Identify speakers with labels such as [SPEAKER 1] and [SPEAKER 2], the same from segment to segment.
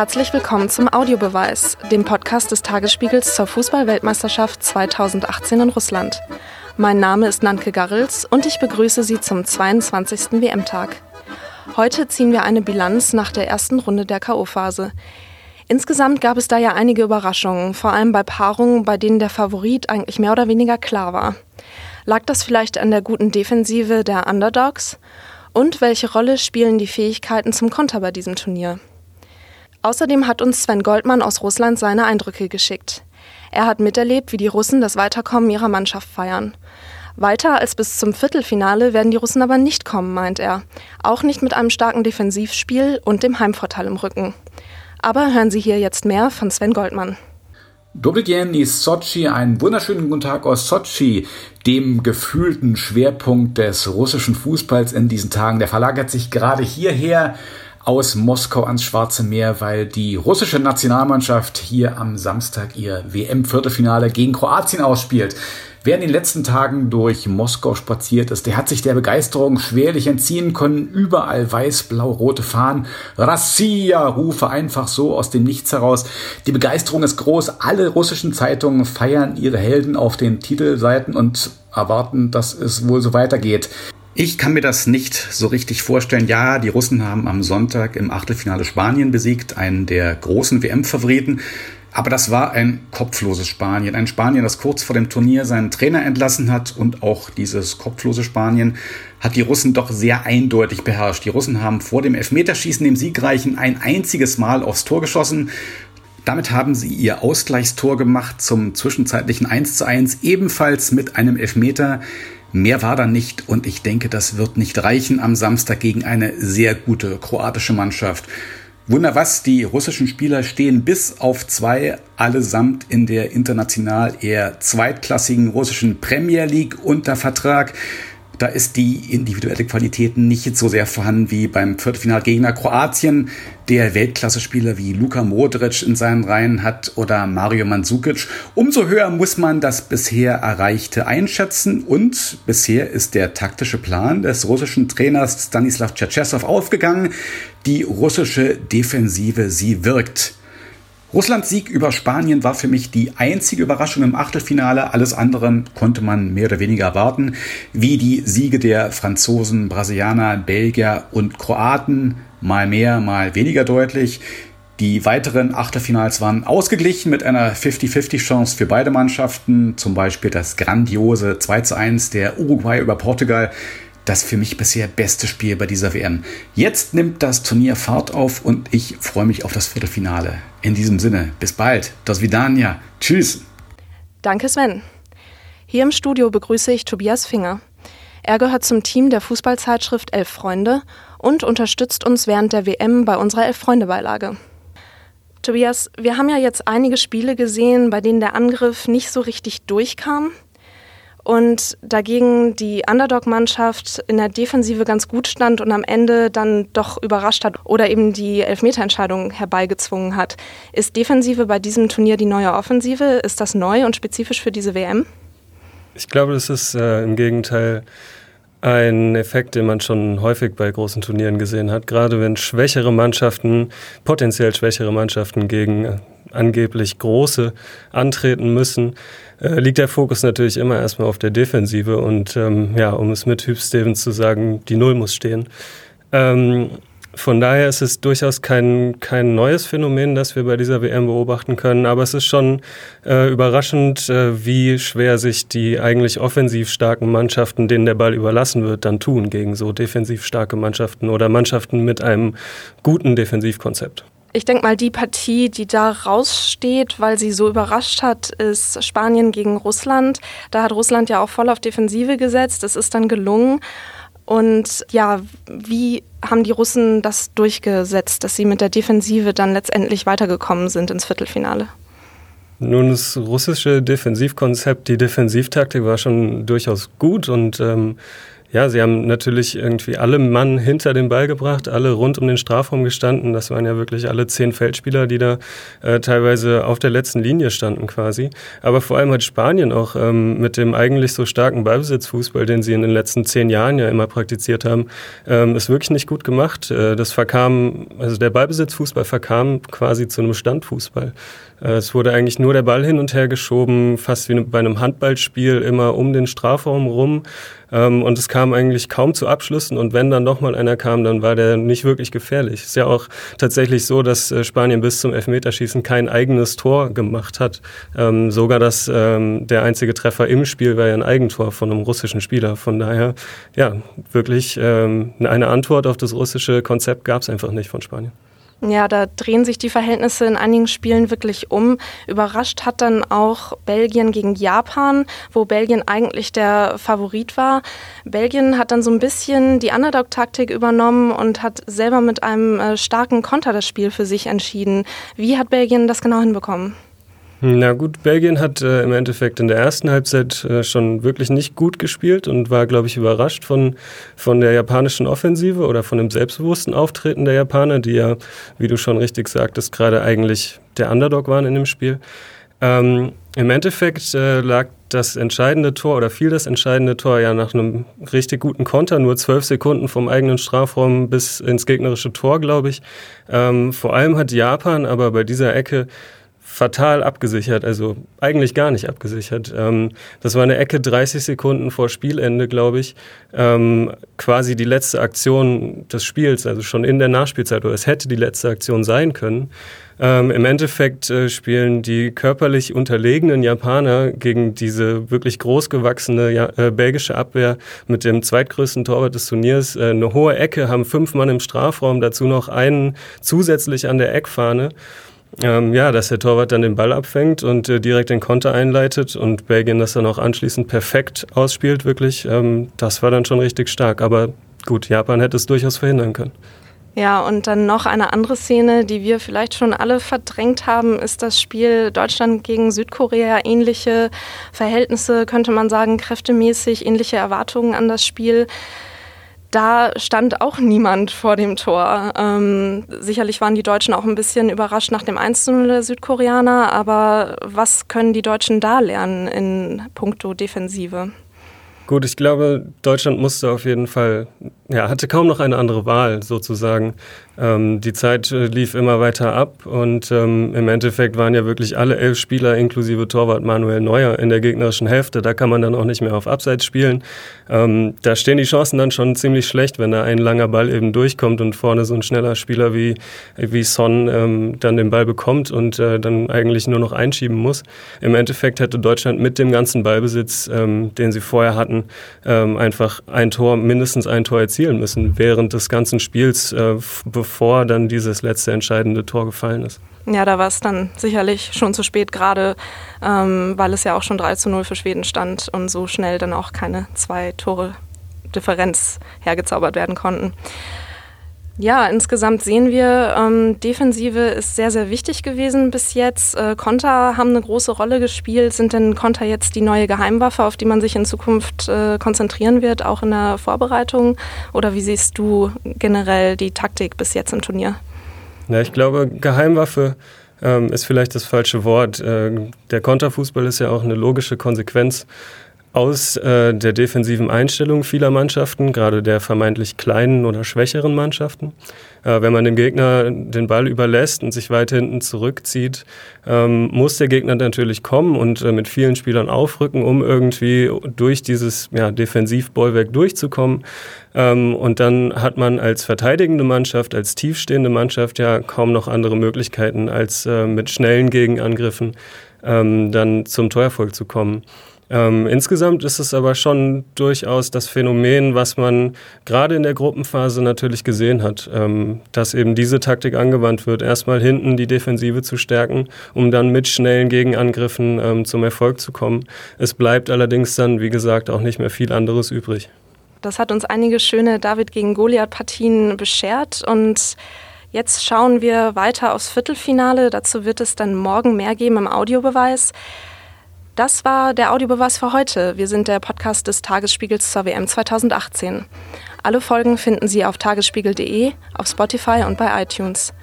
[SPEAKER 1] Herzlich willkommen zum Audiobeweis, dem Podcast des Tagesspiegels zur Fußball-Weltmeisterschaft 2018 in Russland. Mein Name ist Nanke Garrels und ich begrüße Sie zum 22. WM-Tag. Heute ziehen wir eine Bilanz nach der ersten Runde der K.O.-Phase. Insgesamt gab es da ja einige Überraschungen, vor allem bei Paarungen, bei denen der Favorit eigentlich mehr oder weniger klar war. Lag das vielleicht an der guten Defensive der Underdogs? Und welche Rolle spielen die Fähigkeiten zum Konter bei diesem Turnier? Außerdem hat uns Sven Goldmann aus Russland seine Eindrücke geschickt. Er hat miterlebt, wie die Russen das Weiterkommen ihrer Mannschaft feiern. Weiter als bis zum Viertelfinale werden die Russen aber nicht kommen, meint er. Auch nicht mit einem starken Defensivspiel und dem Heimvorteil im Rücken. Aber hören Sie hier jetzt mehr von Sven Goldmann.
[SPEAKER 2] Dobrigeni Sochi, einen wunderschönen guten Tag aus Sochi, dem gefühlten Schwerpunkt des russischen Fußballs in diesen Tagen. Der verlagert sich gerade hierher aus Moskau ans Schwarze Meer, weil die russische Nationalmannschaft hier am Samstag ihr WM-Viertelfinale gegen Kroatien ausspielt. Wer in den letzten Tagen durch Moskau spaziert ist, der hat sich der Begeisterung schwerlich entziehen können. Überall weiß-blau-rote Fahnen, Rassia-Rufe einfach so aus dem Nichts heraus. Die Begeisterung ist groß. Alle russischen Zeitungen feiern ihre Helden auf den Titelseiten und erwarten, dass es wohl so weitergeht. Ich kann mir das nicht so richtig vorstellen. Ja, die Russen haben am Sonntag im Achtelfinale Spanien besiegt, einen der großen WM-Favoriten. Aber das war ein kopfloses Spanien. Ein Spanien, das kurz vor dem Turnier seinen Trainer entlassen hat. Und auch dieses kopflose Spanien hat die Russen doch sehr eindeutig beherrscht. Die Russen haben vor dem Elfmeterschießen, dem Siegreichen, ein einziges Mal aufs Tor geschossen. Damit haben sie ihr Ausgleichstor gemacht zum zwischenzeitlichen 1 zu 1, ebenfalls mit einem Elfmeter. Mehr war da nicht und ich denke, das wird nicht reichen am Samstag gegen eine sehr gute kroatische Mannschaft. Wunder was, die russischen Spieler stehen bis auf zwei allesamt in der international eher zweitklassigen russischen Premier League unter Vertrag. Da ist die individuelle Qualität nicht so sehr vorhanden wie beim Viertelfinalgegner Kroatien, der Weltklasse-Spieler wie Luka Modric in seinen Reihen hat oder Mario Mandzukic. Umso höher muss man das bisher Erreichte einschätzen und bisher ist der taktische Plan des russischen Trainers Stanislav Tschetschesow aufgegangen. Die russische Defensive, sie wirkt. Russlands Sieg über Spanien war für mich die einzige Überraschung im Achtelfinale. Alles andere konnte man mehr oder weniger erwarten, wie die Siege der Franzosen, Brasilianer, Belgier und Kroaten, mal mehr, mal weniger deutlich. Die weiteren Achtelfinals waren ausgeglichen mit einer 50-50-Chance für beide Mannschaften, zum Beispiel das grandiose 2 zu 1 der Uruguay über Portugal das für mich bisher beste Spiel bei dieser WM. Jetzt nimmt das Turnier Fahrt auf und ich freue mich auf das Viertelfinale. In diesem Sinne, bis bald. Das Vidania. Tschüss.
[SPEAKER 1] Danke, Sven. Hier im Studio begrüße ich Tobias Finger. Er gehört zum Team der Fußballzeitschrift Elf Freunde und unterstützt uns während der WM bei unserer Elf-Freunde-Beilage. Tobias, wir haben ja jetzt einige Spiele gesehen, bei denen der Angriff nicht so richtig durchkam und dagegen die Underdog-Mannschaft in der Defensive ganz gut stand und am Ende dann doch überrascht hat oder eben die Elfmeterentscheidung herbeigezwungen hat. Ist Defensive bei diesem Turnier die neue Offensive? Ist das neu und spezifisch für diese WM?
[SPEAKER 3] Ich glaube, das ist äh, im Gegenteil ein Effekt, den man schon häufig bei großen Turnieren gesehen hat. Gerade wenn schwächere Mannschaften, potenziell schwächere Mannschaften gegen angeblich große antreten müssen, äh, liegt der Fokus natürlich immer erstmal auf der Defensive und ähm, ja, um es mit Hüb Stevens zu sagen, die Null muss stehen. Ähm, von daher ist es durchaus kein, kein neues Phänomen, das wir bei dieser WM beobachten können, aber es ist schon äh, überraschend, äh, wie schwer sich die eigentlich offensiv starken Mannschaften, denen der Ball überlassen wird, dann tun gegen so defensiv starke Mannschaften oder Mannschaften mit einem guten Defensivkonzept.
[SPEAKER 1] Ich denke mal, die Partie, die da raussteht, weil sie so überrascht hat, ist Spanien gegen Russland. Da hat Russland ja auch voll auf Defensive gesetzt. Es ist dann gelungen. Und ja, wie haben die Russen das durchgesetzt, dass sie mit der Defensive dann letztendlich weitergekommen sind ins Viertelfinale?
[SPEAKER 3] Nun, das russische Defensivkonzept, die Defensivtaktik war schon durchaus gut und ähm, Ja, sie haben natürlich irgendwie alle Mann hinter den Ball gebracht, alle rund um den Strafraum gestanden. Das waren ja wirklich alle zehn Feldspieler, die da äh, teilweise auf der letzten Linie standen quasi. Aber vor allem hat Spanien auch ähm, mit dem eigentlich so starken Ballbesitzfußball, den sie in den letzten zehn Jahren ja immer praktiziert haben, ähm, ist wirklich nicht gut gemacht. Äh, das verkam, also der Ballbesitzfußball verkam quasi zu einem Standfußball. Äh, es wurde eigentlich nur der Ball hin und her geschoben, fast wie bei einem Handballspiel, immer um den Strafraum rum. Ähm, und es kam eigentlich kaum zu Abschlüssen. Und wenn dann nochmal einer kam, dann war der nicht wirklich gefährlich. Es ist ja auch tatsächlich so, dass äh, Spanien bis zum Elfmeterschießen kein eigenes Tor gemacht hat. Ähm, sogar das, ähm, der einzige Treffer im Spiel war ja ein Eigentor von einem russischen Spieler. Von daher, ja, wirklich eine Antwort auf das russische Konzept gab es einfach nicht von Spanien.
[SPEAKER 1] Ja, da drehen sich die Verhältnisse in einigen Spielen wirklich um. Überrascht hat dann auch Belgien gegen Japan, wo Belgien eigentlich der Favorit war. Belgien hat dann so ein bisschen die Underdog-Taktik übernommen und hat selber mit einem äh, starken Konter das Spiel für sich entschieden. Wie hat Belgien das genau hinbekommen?
[SPEAKER 3] Na gut, Belgien hat äh, im Endeffekt in der ersten Halbzeit äh, schon wirklich nicht gut gespielt und war, glaube ich, überrascht von, von der japanischen Offensive oder von dem selbstbewussten Auftreten der Japaner, die ja, wie du schon richtig sagtest, gerade eigentlich der Underdog waren in dem Spiel. Ähm, Im Endeffekt äh, lag das entscheidende Tor oder fiel das entscheidende Tor ja nach einem richtig guten Konter, nur zwölf Sekunden vom eigenen Strafraum bis ins gegnerische Tor, glaube ich. Ähm, vor allem hat Japan aber bei dieser Ecke fatal abgesichert, also eigentlich gar nicht abgesichert. Ähm, das war eine Ecke 30 Sekunden vor Spielende, glaube ich. Ähm, quasi die letzte Aktion des Spiels, also schon in der Nachspielzeit, oder es hätte die letzte Aktion sein können. Ähm, Im Endeffekt äh, spielen die körperlich unterlegenen Japaner gegen diese wirklich großgewachsene ja, äh, belgische Abwehr mit dem zweitgrößten Torwart des Turniers äh, eine hohe Ecke, haben fünf Mann im Strafraum, dazu noch einen zusätzlich an der Eckfahne. Ähm, ja, dass der Torwart dann den Ball abfängt und äh, direkt den Konter einleitet und Belgien das dann auch anschließend perfekt ausspielt, wirklich. Ähm, das war dann schon richtig stark. Aber gut, Japan hätte es durchaus verhindern können.
[SPEAKER 1] Ja, und dann noch eine andere Szene, die wir vielleicht schon alle verdrängt haben, ist das Spiel Deutschland gegen Südkorea. Ähnliche Verhältnisse, könnte man sagen, kräftemäßig, ähnliche Erwartungen an das Spiel da stand auch niemand vor dem Tor. Ähm, sicherlich waren die Deutschen auch ein bisschen überrascht nach dem 1 der Südkoreaner, aber was können die Deutschen da lernen in puncto Defensive?
[SPEAKER 3] Gut, ich glaube, Deutschland musste auf jeden Fall, ja, hatte kaum noch eine andere Wahl sozusagen. Ähm, die Zeit äh, lief immer weiter ab und ähm, im Endeffekt waren ja wirklich alle elf Spieler inklusive Torwart Manuel Neuer in der gegnerischen Hälfte. Da kann man dann auch nicht mehr auf Abseits spielen. Ähm, da stehen die Chancen dann schon ziemlich schlecht, wenn da ein langer Ball eben durchkommt und vorne so ein schneller Spieler wie, wie Son ähm, dann den Ball bekommt und äh, dann eigentlich nur noch einschieben muss. Im Endeffekt hätte Deutschland mit dem ganzen Ballbesitz, ähm, den sie vorher hatten, ähm, einfach ein Tor, mindestens ein Tor erzielen müssen während des ganzen Spiels, äh, bevor dann dieses letzte entscheidende Tor gefallen ist.
[SPEAKER 1] Ja, da war es dann sicherlich schon zu spät, gerade ähm, weil es ja auch schon 3 zu 0 für Schweden stand und so schnell dann auch keine zwei Tore Differenz hergezaubert werden konnten. Ja, insgesamt sehen wir, ähm, Defensive ist sehr, sehr wichtig gewesen bis jetzt. Äh, Konter haben eine große Rolle gespielt. Sind denn Konter jetzt die neue Geheimwaffe, auf die man sich in Zukunft äh, konzentrieren wird, auch in der Vorbereitung? Oder wie siehst du generell die Taktik bis jetzt im Turnier?
[SPEAKER 3] Ja, ich glaube, Geheimwaffe ähm, ist vielleicht das falsche Wort. Äh, der Konterfußball ist ja auch eine logische Konsequenz aus äh, der defensiven Einstellung vieler Mannschaften, gerade der vermeintlich kleinen oder schwächeren Mannschaften. Äh, wenn man dem Gegner den Ball überlässt und sich weit hinten zurückzieht, ähm, muss der Gegner natürlich kommen und äh, mit vielen Spielern aufrücken, um irgendwie durch dieses ja, Defensivbollwerk durchzukommen. Ähm, und dann hat man als verteidigende Mannschaft, als tiefstehende Mannschaft ja kaum noch andere Möglichkeiten, als äh, mit schnellen Gegenangriffen ähm, dann zum Torerfolg zu kommen. Ähm, insgesamt ist es aber schon durchaus das Phänomen, was man gerade in der Gruppenphase natürlich gesehen hat, ähm, dass eben diese Taktik angewandt wird, erstmal hinten die Defensive zu stärken, um dann mit schnellen Gegenangriffen ähm, zum Erfolg zu kommen. Es bleibt allerdings dann, wie gesagt, auch nicht mehr viel anderes übrig.
[SPEAKER 1] Das hat uns einige schöne David gegen Goliath-Partien beschert und Jetzt schauen wir weiter aufs Viertelfinale. Dazu wird es dann morgen mehr geben im Audiobeweis. Das war der Audiobeweis für heute. Wir sind der Podcast des Tagesspiegels zur WM 2018. Alle Folgen finden Sie auf tagesspiegel.de, auf Spotify und bei iTunes.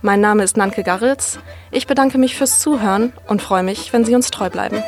[SPEAKER 1] Mein Name ist Nanke Garritz. Ich bedanke mich fürs Zuhören und freue mich, wenn Sie uns treu bleiben.